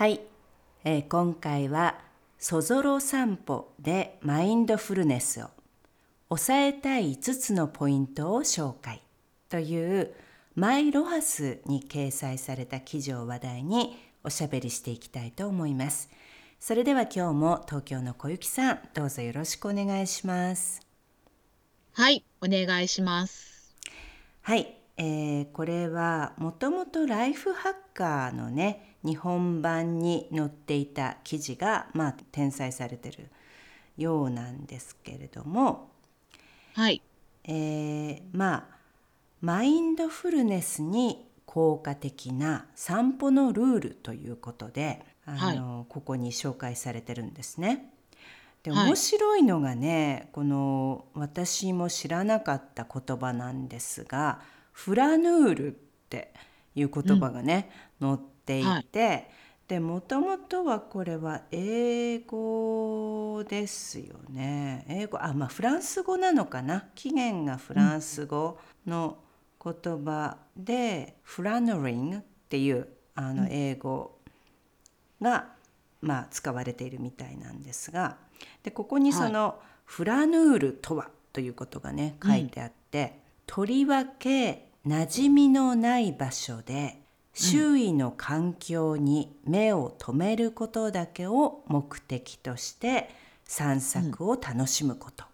はい、えー、今回はそぞろ散歩でマインドフルネスを抑えたい5つのポイントを紹介というマイロハスに掲載された記事を話題におしゃべりしていきたいと思います。それでは今日も東京の小雪さんどうぞよろしくお願いします。はい、お願いします。はい、えー、これはもともとライフハッカーのね日本版に載っていた記事が、まあ、転載されてるようなんですけれども、はい。えー、まあマインドフルネスに効果的な散歩のルールということであの、はい、ここに紹介されてるんですね。で面白いのがね、はい、この私も知らなかった言葉なんですがフラヌールっていう言葉がね、うん、載っていて、はい、でもともとはこれは英語ですよね。英語あまあフランス語なのかな？起源がフランス語の言葉で、うん、フラノリングっていうあの英語が、まあ、使われているみたいなんですがでここにその、はい、フラヌールとはということがね書いてあって、うん。とりわけ馴染みのない場所で周囲の環境に目を留めることだけを目的として散策を楽しむこと、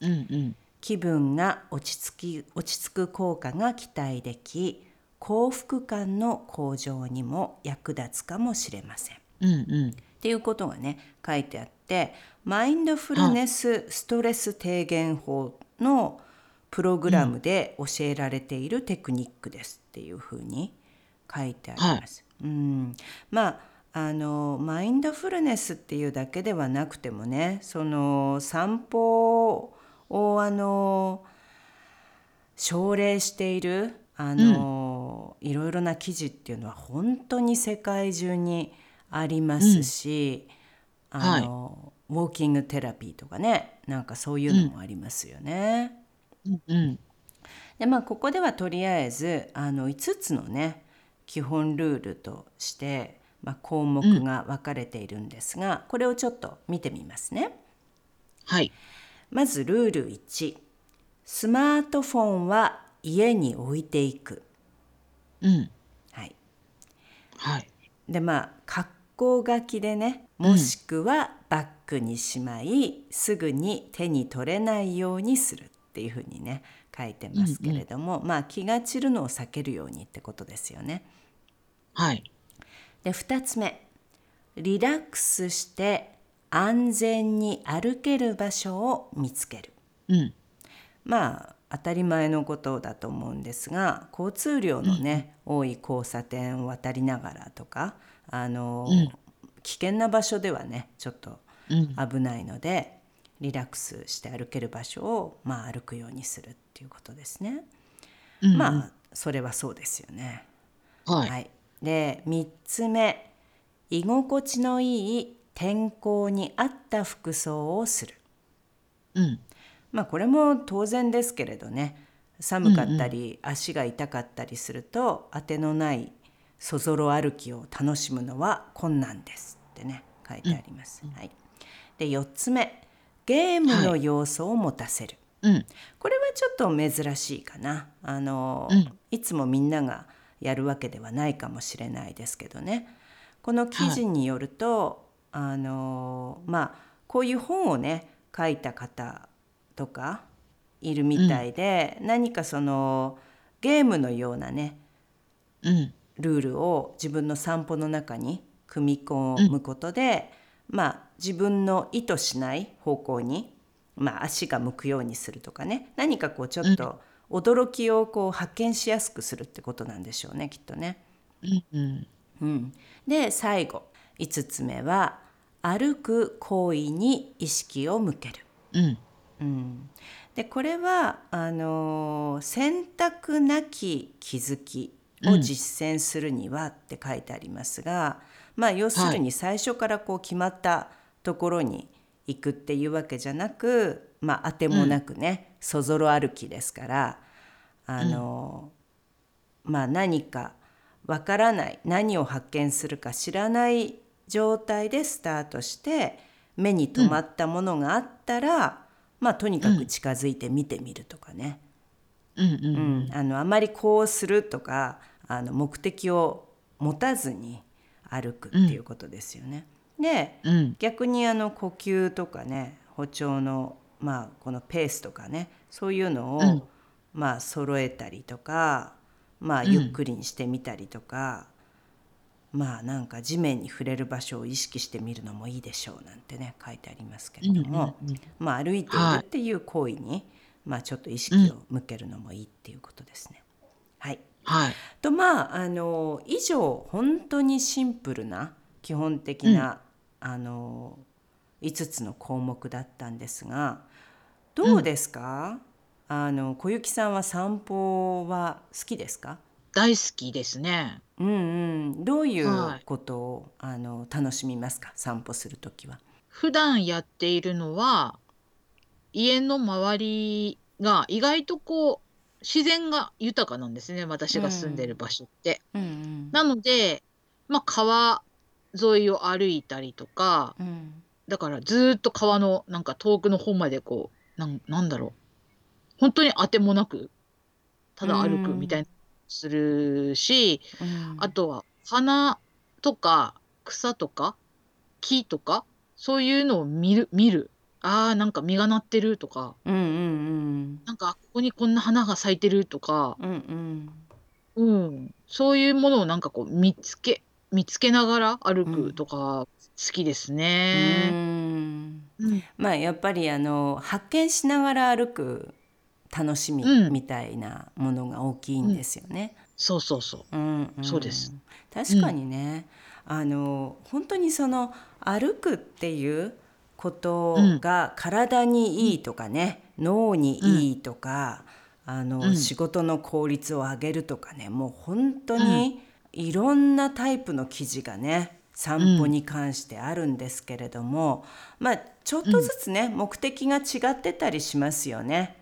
うんうん、気分が落ち着き落ち着く効果が期待でき幸福感の向上にも役立つかもしれません。うんうん、っていうことがね書いてあってマインドフルネスストレス低減法のプログラムで教えられているテクニックですっていうふうに書いてあります。はい、うん。まああのマインドフルネスっていうだけではなくてもねその散歩をあの奨励しているあの、うん、いろいろな記事っていうのは本当に世界中にありますし、うん、あの、はい、ウォーキングテラピーとかねなんかそういうのもありますよね。うんうん、でまあここではとりあえずあの5つのね基本ルールとして、まあ、項目が分かれているんですが、うん、これをちょっと見てみますね。はい、まずルール1スマートフォンは家に置いていく。うん、はい、はい、でまあ格好書きでねもしくはバッグにしまい、うん、すぐに手に取れないようにする。っていうふうにね書いてますけれども、うんうん、まあ気が散るのを避けるようにってことですよね。はい、で2つ目。リラックスして安全に歩ける場所を見つける。うん、まあ当たり前のことだと思うんですが交通量のね、うん、多い交差点を渡りながらとかあの、うん、危険な場所ではねちょっと危ないので、リラックスして歩ける場所を、まあ、歩くようにするっていうことですね。うん。まあそれはそうですよね。はい、はい、で3つ目居心地のいい天候に合った服装をする。うん、まあこれも当然ですけれどね寒かったり、うんうん、足が痛かったりすると当てのないそぞろ歩きを楽しむのは困難です。ってね書いてあります。うん、はい、で4つ目ゲームの要素を持たせる、はい。うん、これはちょっと珍しいかな。あの、うん、いつもみんながやるわけではないかもしれないですけどね。この記事によると、はい、あのまあこういう本をね書いた方とかいるみたいで、うん、何かそのゲームのようなね、うん、ルールを自分の散歩の中に組み込むことで、まあ自分の意図しない方向に、まあ、足が向くようにするとかね。何かこうちょっと驚きをこう発見しやすくするってことなんでしょうねきっとね。うんうん。うん、で最後。5つ目は歩く行為に意識を向ける。うん。うん、でこれはあのー選択なき気づきを実践するにはって書いてありますが、まあ要するに最初からこう決まったところに行くっていうわけじゃなく、まあ当てもなくね、そぞろ歩きですからあのーまあ何かわからない何を発見するか知らない状態でスタートして目に留まったものがあったら、まあとにかく近づいて見てみるとかね、うん。うんうんあのあまりこうするとかあの目的を持たずに歩くっていうことですよね。でうん。逆にあの呼吸とかね歩調のまあこのペースとかねそういうのを、うん。まあ揃えたりとかまあゆっくりにしてみたりとか、まあなんか地面に触れる場所を意識してみるのもいいでしょうなんてね書いてありますけれども、うんうんうんまあ歩いているはいっていう行為に、まあちょっと意識を向けるのもいいっていうことですね。はい。はい。とまああの以上本当にシンプルな基本的な、あの5つの項目だったんですがどうですか、あの小雪さんは散歩は好きですか？大好きですね。うんうん、どういうはい。ことを、あの楽しみますか？散歩するときは。普段やっているのは家の周りが意外とこう自然が豊かなんですね私が住んでる場所って。うんうん。なので、まあ、川沿いを歩いたりとかうん。だからずーっと川のなんか遠くの方までこうなんなんだろう。本当に当てもなくただ歩くみたいなするし、うん。あとは花とか草とか木とかそういうのを見る見る。あーなんか実がなってるとか。うんうんなんかここにこんな花が咲いてるとか、うんうん。うん、そういうものをなんかこう見つけ見つけながら歩うんくとか好きですうね。んうん。まあやっぱりあの発見しながら歩く楽しみうん。みたいなものが大きいんですよね。そうそうそう。うんんそうです。確かにね、あの本当にその歩くっていうことが体にいいとかね、脳にいいとか、あの、うん。仕事の効率を上げるとかねもう本当にいろんなタイプの記事がね散歩に関してあるんですけれども、まあちょっとずつね、目的が違ってたりしますよね。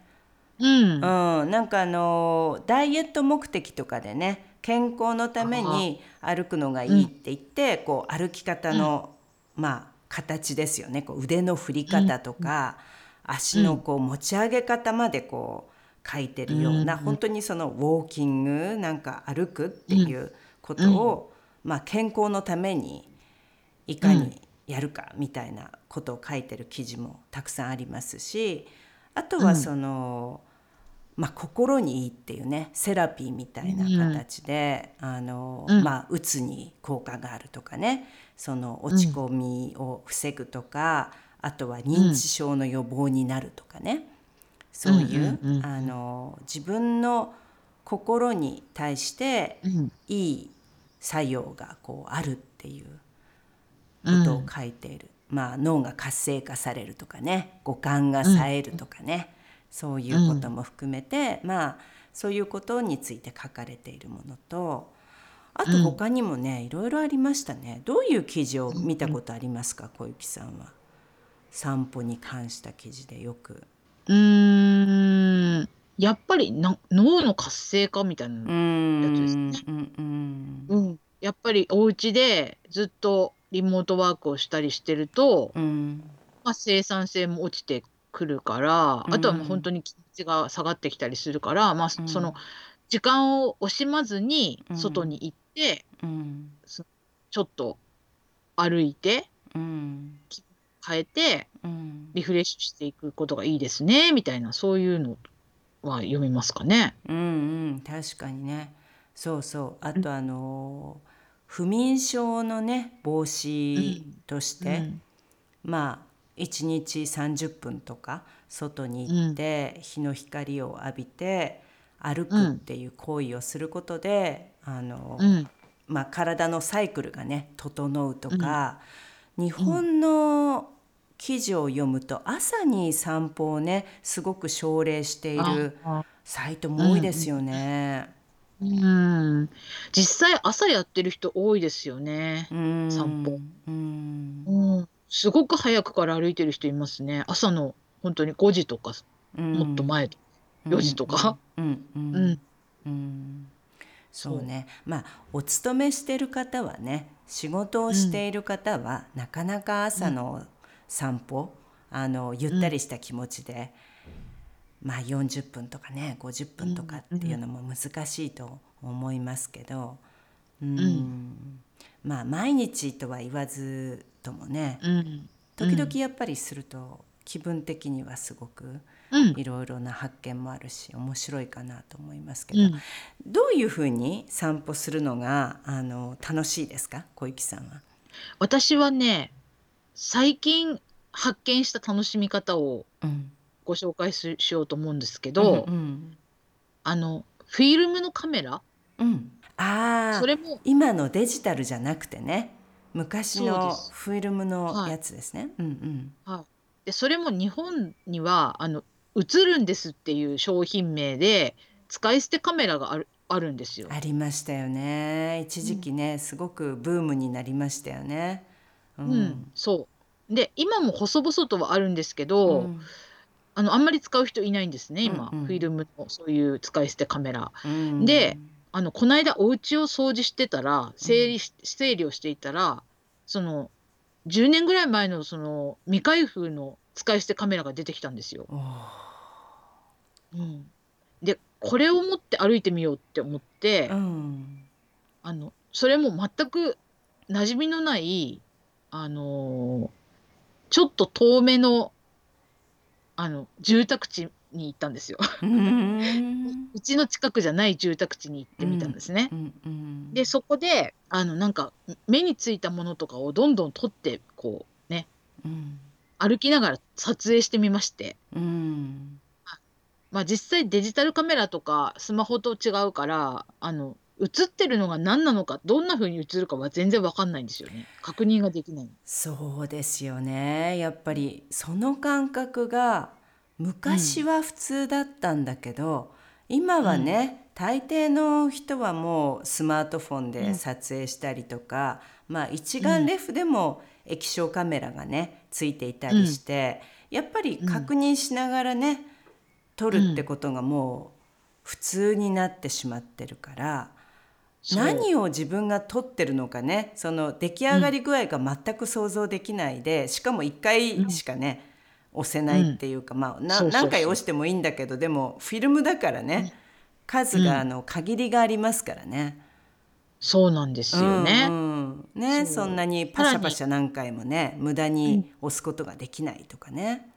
うん。うん、なんかあのダイエット目的とかでね健康のために歩くのがいいって言って、こう歩き方の、まあ形ですよね。こう腕の振り方とか、足のこう持ち上げ方までこう書いてるような、うん。本当にそのウォーキングなんか歩くっていうことを、まあ、健康のためにいかにやるかみたいなことを書いてる記事もたくさんありますしあとはその、まあ、心にいいっていうねセラピーみたいな形で、あのうん。まあ、うつに効果があるとかねその落ち込みを防ぐとか、あとは認知症の予防になるとかね、そういう、うんうんうん。あの自分の心に対してうん。いい作用がこうあるっていうことを書いている、まあ、脳が活性化されるとかね。五感が冴えるとかね、そういうことも含めて、まあそういうことについて書かれているものとあと他にもね、いろいろありましたね。どういう記事を見たことありますか？小雪さんは。散歩に関した記事でよく。うーん。やっぱりな脳の活性化みたいなやつですうんうん。うん。やっぱりお家でずっとリモートワークをしたりしてると、うん。まあ、生産性も落ちてくるから、うん。あとはもう本当に気持ちが下がってきたりするから、まあ、うん。その時間を惜しまずにうん。外に行って、うん。ちょっと歩いてうん。変えてうん。リフレッシュしていくことがいいですねみたいなそういうのは読みますかね。うんうん。確かにね。そうそう。あとあの不眠症のね防止として、うん。まあ1日30分とか外に行って、日の光を浴びて歩くっていう行為をすることで、あのうん。まあ、体のサイクルがね整うとか、日本の記事を読むと朝に散歩をねすごく奨励しているあサイトも多いですよね。うん。実際朝やってる人多いですよね。うん散歩うんうん。すごく早くから歩いてる人いますね。朝の本当に5時とか、もっと前と。4時とか。うんうんうん。うんそうねまあお勤めしてる方はね仕事をしている方は、なかなか朝の散歩、あのゆったりした気持ちで、まあ40分とかね50分とかっていうのも難しいと思いますけど、うんんまあ毎日とは言わずともねうん。時々やっぱりすると気分的にはすごくうん。いろいろな発見もあるし面白いかなと思いますけど、うん。どういうふうに散歩するのがあの楽しいですか？小雪さんは。私はね、最近発見した楽しみ方をうん、ご紹介ししようと思うんですけど、うんあの、フィルムのカメラ？うん。ああそれも、今のデジタルじゃなくてね。昔のフィルムのはい。やつですね。うんうん。で、それも日本には、あの、映るんですっていう商品名で、使い捨てカメラがある、あるんですよ。ありましたよね。一時期ね、すごくブームになりましたよね。ううん、そう。で、今も細々とはあるんですけど、うんあの、あんまり使う人いないんですね、今。うんうんフィルムのそういう使い捨てカメラ。うんであの、この間お家を掃除してたら、整理し、整理をしていたら、その、10年ぐらい前のその未開封の使い捨てカメラが出てきたんですよ。うん、で、これを持って歩いてみようって思って、うんあの、それも全く馴染みのない、あのーちょっと遠めの、あの、住宅地に行ったんですよ。うんうちの近くじゃない住宅地に行ってみたんですね。うんうんで、そこで、あの、なんか、目についたものとかをどんどん撮って、こう、ね、うん歩きながら撮影してみまして。うんまあ実際デジタルカメラとかスマホと違うから、あの、映ってるのが何なのか、どんな風に映るかは全然わかんないんですよね。確認ができない。そうですよね。やっぱりその感覚が昔は普通だったんだけど、今はね、大抵の人はもうスマートフォンで撮影したりとか、まあ一眼レフでも液晶カメラがねついていたりして、やっぱり確認しながらね、撮るってことがもう普通になってしまってるから。何を自分が撮ってるのかね。その出来上がり具合が全く想像できないで、しかも1回しかね、押せないっていうか、まあ何回押してもいいんだけどでもフィルムだからね、数があの限りがありますからね。そうなんですよね。うんうん。ねそんなにパシャパシャ何回もね無駄に押すことができないとかね。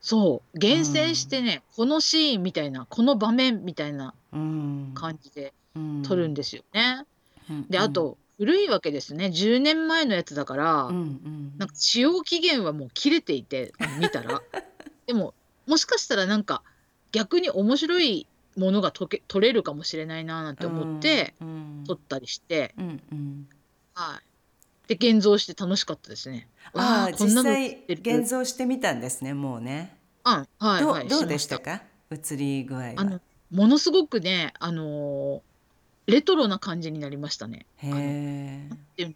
そう。厳選してね、このシーンみたいな、この場面みたいなうん。感じでうん撮るんですよね。うんで、あと、古いわけですね。10年前のやつだから、うんうんなんか使用期限はもう切れていて、見たら。でも、もしかしたらなんか逆に面白いものがとけ撮れるかもしれないななんて思ってうん撮ったりして、うんうんはい。で、現像して楽しかったですね。わああ実こんなの際撮ってる現像してみたんですねもうね。あ、はい、どうはい。どうでしたか？映り具合は。あの、ものすごくね、あのーレトロな感じになりましたね。へえ。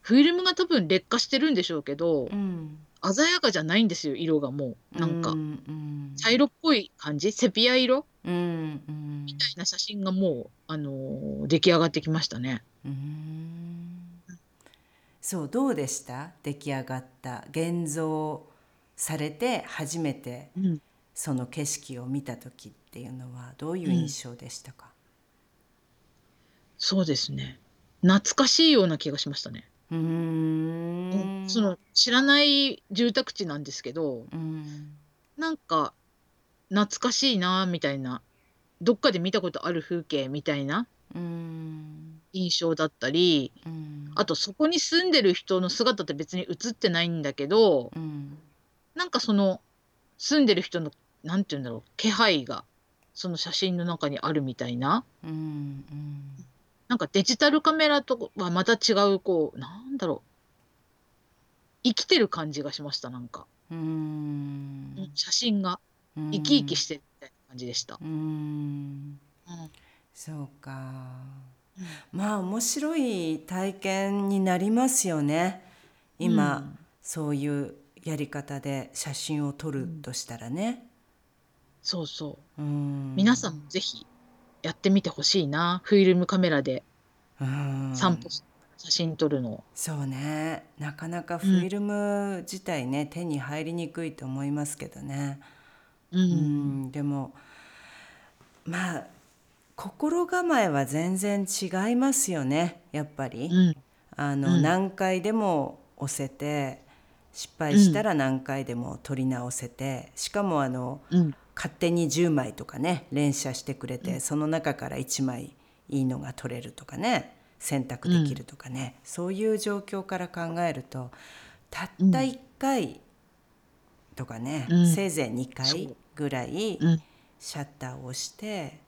フィルムが多分劣化してるんでしょうけど、うん。鮮やかじゃないんですよ、色がもう。なんかう、ん茶色っぽい感じ、セピア色？うんうんみたいな写真がもう、あのー出来上がってきましたね。うんそうどうでした？出来上がった現像されて初めてうん。その景色を見た時っていうのはどういう印象でしたか、そうですね。懐かしいような気がしましたね。うーん。その、知らない住宅地なんですけど、うん。なんか、懐かしいな、みたいな、どっかで見たことある風景みたいなうん。印象だったり、うん。あとそこに住んでる人の姿って別に映ってないんだけど、うん。なんかその、住んでる人の、なんて言うんだろう、気配がその写真の中にあるみたいな、うんうんなんかデジタルカメラとはまた違う、こう、なんだろう。生きてる感じがしました、なんか。うん。写真が。うん。生き生きしてるみたいな感じでした。うん。うん。そうか。まあ面白い体験になりますよね。今、うん。そういうやり方で写真を撮るとしたらね、そうそう。うん、皆さんもぜひやってみてほしいな。フィルムカメラでうん散歩し、写真撮るの。そうねなかなかフィルム自体ね、手に入りにくいと思いますけどね、う。うんん、でもまあ心構えは全然違いますよねやっぱり。うん。あの、うん何回でも押せて失敗したら何回でも撮り直せて、しかもあのうん。勝手に10枚とかね連写してくれて、その中から1枚いいのが撮れるとかね選択できるとかね、そういう状況から考えるとたった1回とかね、うん。せいぜい2回ぐらいうん。シャッターを押して、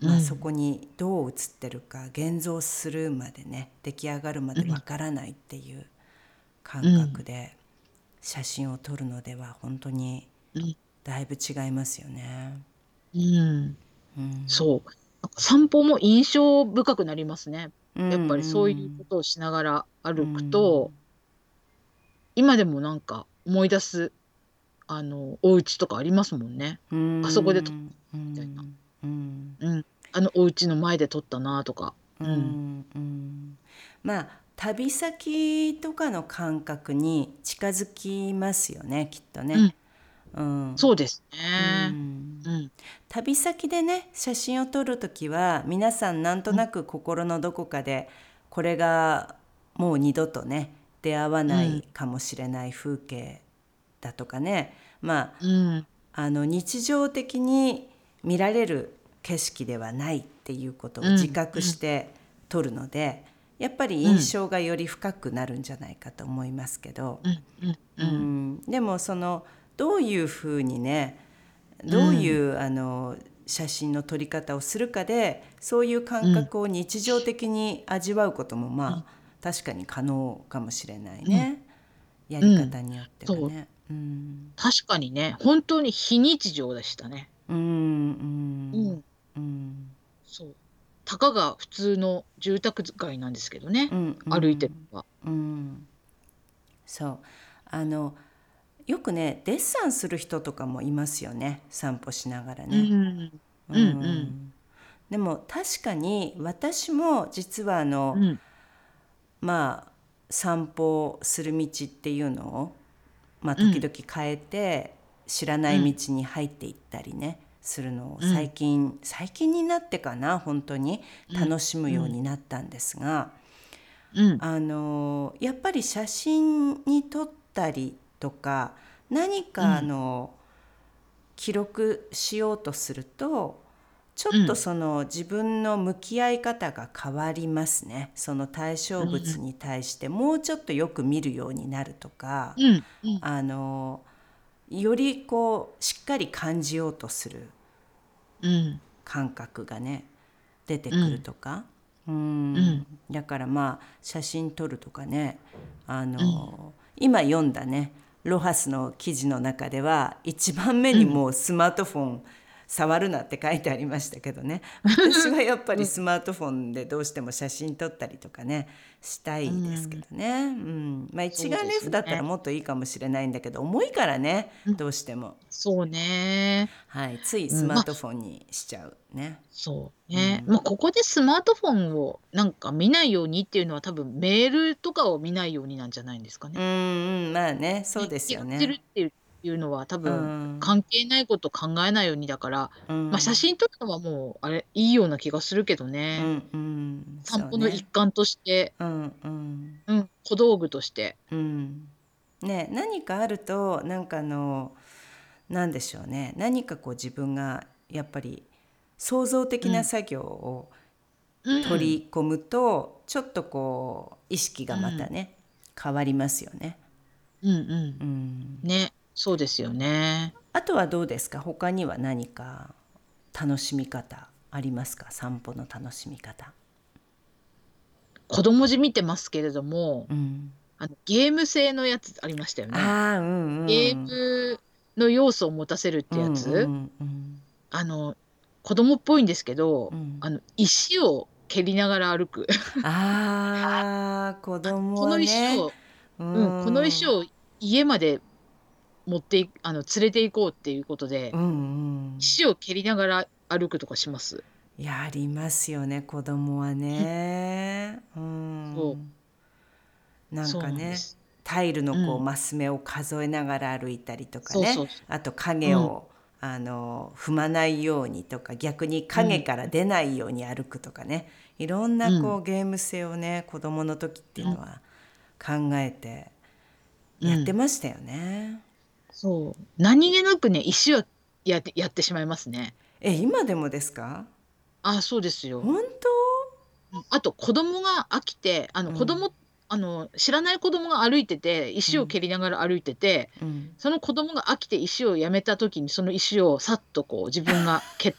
うん。まあ、そこにどう映ってるか現像するまでね出来上がるまでわからないっていう感覚で写真を撮るのでは本当にうん。だいぶ違いますよね。うん。うんそう。散歩も印象深くなりますね。うんやっぱりそういうことをしながら歩くと、今でもなんか思い出す、あの、お家とかありますもんね。うんあそこで撮っみたいなうんうん。あのお家の前で撮ったなとか。うんうんまあ旅先とかの感覚に近づきますよねきっとね。うんそうですうね。んうん。旅先でね写真を撮る時は皆さんなんとなく心のどこかでこれがもう二度とね出会わないかもしれない風景だとかね、まあうん。あの日常的に見られる景色ではないっていうことをうん自覚して撮るので、やっぱり印象がより深くなるんじゃないかと思いますけど、うん。うん。う。うんんでもそのどういうふうにねどういう、あの写真の撮り方をするかでそういう感覚を日常的に味わうこともまあ、確かに可能かもしれないね、やり方によってはね。うん確かにね、本当に非日常でしたね。うんうんうん。うんそう。たかが普通の住宅街なんですけどねう。ん歩いてるのは。うん、そうあのよくねデッサンする人とかもいますよね散歩しながらうね。ん。うんうんでも確かに私も実はあの、うん。まあ散歩する道っていうのを、まあ、時々変えて、知らない道に入っていったりね、するのをうん最近、最近になってかな本当に楽しむようになったんですが。うん。あのやっぱり写真に撮ったりとか何かあの、記録しようとするとちょっとその、自分の向き合い方が変わりますね。その対象物に対して。もうちょっとよく見るようになるとか。あのよりこうしっかり感じようとするうん。感覚がね出てくるとか、うん。ん。だからまあ写真撮るとかねあの、今読んだねロハスの記事の中では一番目にもうスマートフォン触るなって書いてありましたけどね。私はやっぱりスマートフォンでどうしても写真撮ったりとかねしたいですけどね、うん。まあ、一眼レフだったらもっといいかもしれないんだけど重いからねどうしても、そうね。はい、ついスマートフォンにしちゃうね。そうね。うん。まあ、ここでスマートフォンをなんか見ないようにっていうのは多分メールとかを見ないようになんじゃないんですかね。うんうん。まあね。そうですよやってるね。っていうのは多う分ん。関係ないこと考えないようにだから、うん。まあ、写真撮るのはもうあれいいような気がするけどうね。んうん。散歩の一環として、うんうん。うん、小道具として。うん。ね何かあるとなんかあのなんでしょうね。何かこう自分がやっぱり創造的な作業をうん取り込むと、ちょっとこう意識がまたね、変わりますよね。うんうん。うん。ね、そうですよね。あとはどうですか？他には何か楽しみ方ありますか？散歩の楽しみ方。子供字見てますけれども、うん、あのゲーム性のやつありましたよね。ああうんうん。ゲームの要素を持たせるってやつ、うんうんうんあの子供っぽいんですけど、うんあの石を蹴りながら歩く。あ あ子供この。石を、ううん、この石を家まで持っていあの連れて行こうっていうことで、うんうん。石を蹴りながら歩くとかします。やりますよね子供はね。うん。そなんそうかねなんです。タイルのこううんマス目を数えながら歩いたりとかね。あと影を、あの踏まないようにとか逆に影から出ないように歩くとかね、いろんなこう、ゲーム性をね子供の時っていうのは考えてやってましたよね。そう。何気なくね石をやってやってしまいますね。え今でもですか？あそうですよ。本あと子供が飽きてあのうん。子供、あの知らない子供が歩いてて石を蹴りながら歩いてて、当、うん、その子供が飽きて石をやめた時にその石をさっとこう自分が蹴って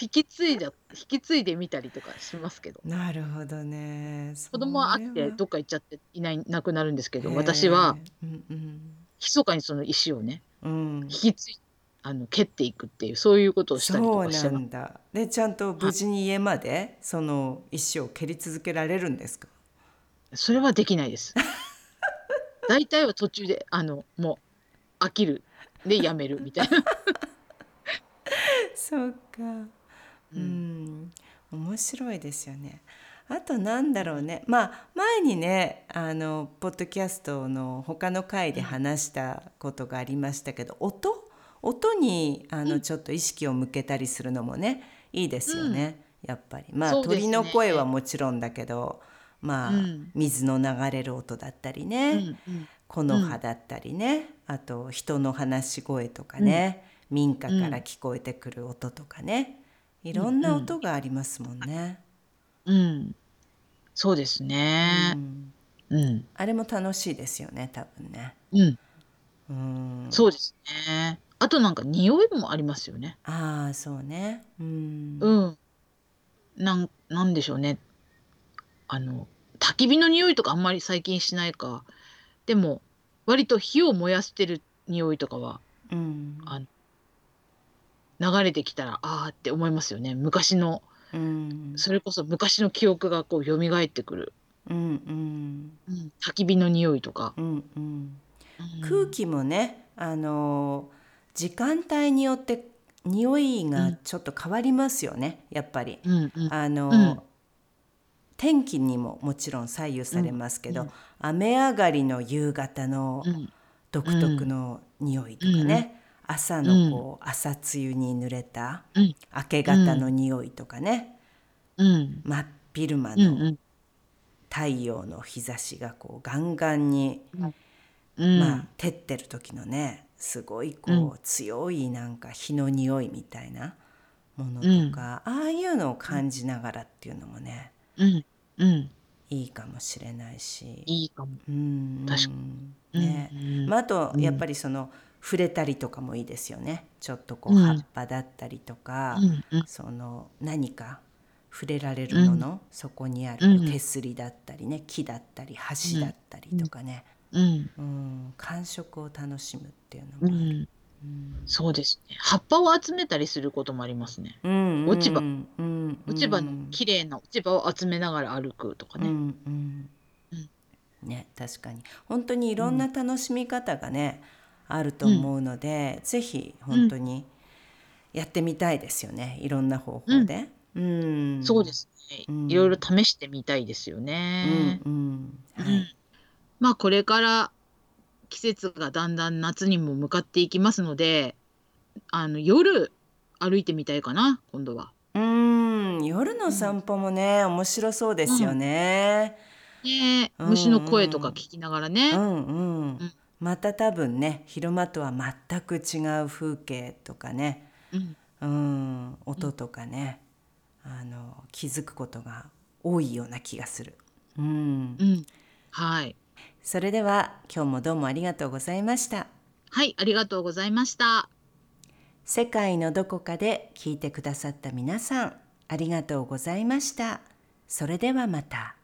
引き継いだ引き継いでみたりとかしますけど。なるほどね。子供は飽きてどっか行っちゃっていないなくなるんですけど私は、うんうん。密かにその石をねうん。引き継いあの蹴っていくっていうそういうことをしたりとそうかしてます。なんだ。でちゃんと無事に家までその石を蹴り続けられるんですか？それはできないです。大体は途中であのもう飽きる。でやめるみたいな。そうかうん、面白いですよね。あとなんだろうね。まあ前にねあのポッドキャストの他の回で話したことがありましたけど、音？音にあのちょっと意識を向けたりするのもねいいですよね、やっぱり。まあ、ね。鳥の声はもちろんだけどまあ、うん。水の流れる音だったりね、うんうん。木の葉だったりね、あと人の話し声とかね、民家から聞こえてくる音とかねいろんな音がありますもんね。うん、そうですねう。んうん、あれも楽しいですよね多分ね。うん、うん、そうですね。あとなんか匂いもありますよね。ああそうね。うんうん、なんなんでしょうね。あの焚き火の匂いとかあんまり最近しないか。でも割と火を燃やしてる匂いとかはうんあ流れてきたらあーって思いますよね。昔の。うん。それこそ昔の記憶がこう蘇ってくる、うんうん。うん、焚き火の匂いとか、うんうん。うん。空気もねあの時間帯によって匂いがちょっと変わりますよね。やっぱり。うんうん。あの、うん。天気にももちろん左右されますけど、うん雨上がりの夕方のうん。独特の匂いとかね、朝のこう朝露に濡れたうん。明け方の匂いとかね、うん。真っ昼間のん太陽の日差しがこうガンガンに、うん。まあ照ってる時のねすごいこう、強いなんか火の匂いみたいなものとか、ああいうのを感じながらっていうのもねうん。うん。いいかもしれないし。いいかも。うん確かね。うん。まあ、あとうん。やっぱりその触れたりとかもいいですよね。ちょっとこううん。葉っぱだったりとか、うんうん。その何か触れられるもの、そこにあるうん手すりだったりね木だったり橋だったりとかね、うん。うん。感触を楽しむっていううのもある、ん。そうですね。葉っぱを集めたりすることもありますね。うん落ち葉。うんうん。落ち葉の綺麗な落ち葉を集めながら歩くとかね。うん。うん。ね確かに。本当にいろんな楽しみ方がね、あると思うので、ぜひ本当にやってみたいですよねいろんな方法で。うんそうですねうん。いろいろ試してみたいですようんね。うんはうんいまあこれから季節がだんだん夏にも向かっていきますので、あの夜歩いてみたいかな今度は。うん夜の散歩もね面白そうですよね。ね虫の声とか聞きながらね。うんうんんまた多分ね昼間とは全く違う風景とかね、うんうん、音とかね、あの気づくことが多いような気がする。うんう、ん。はい。それでは今日もどうもありがとうございました。はい、ありがとうございました。世界のどこかで聞いてくださった皆さん、ありがとうございました。それではまた。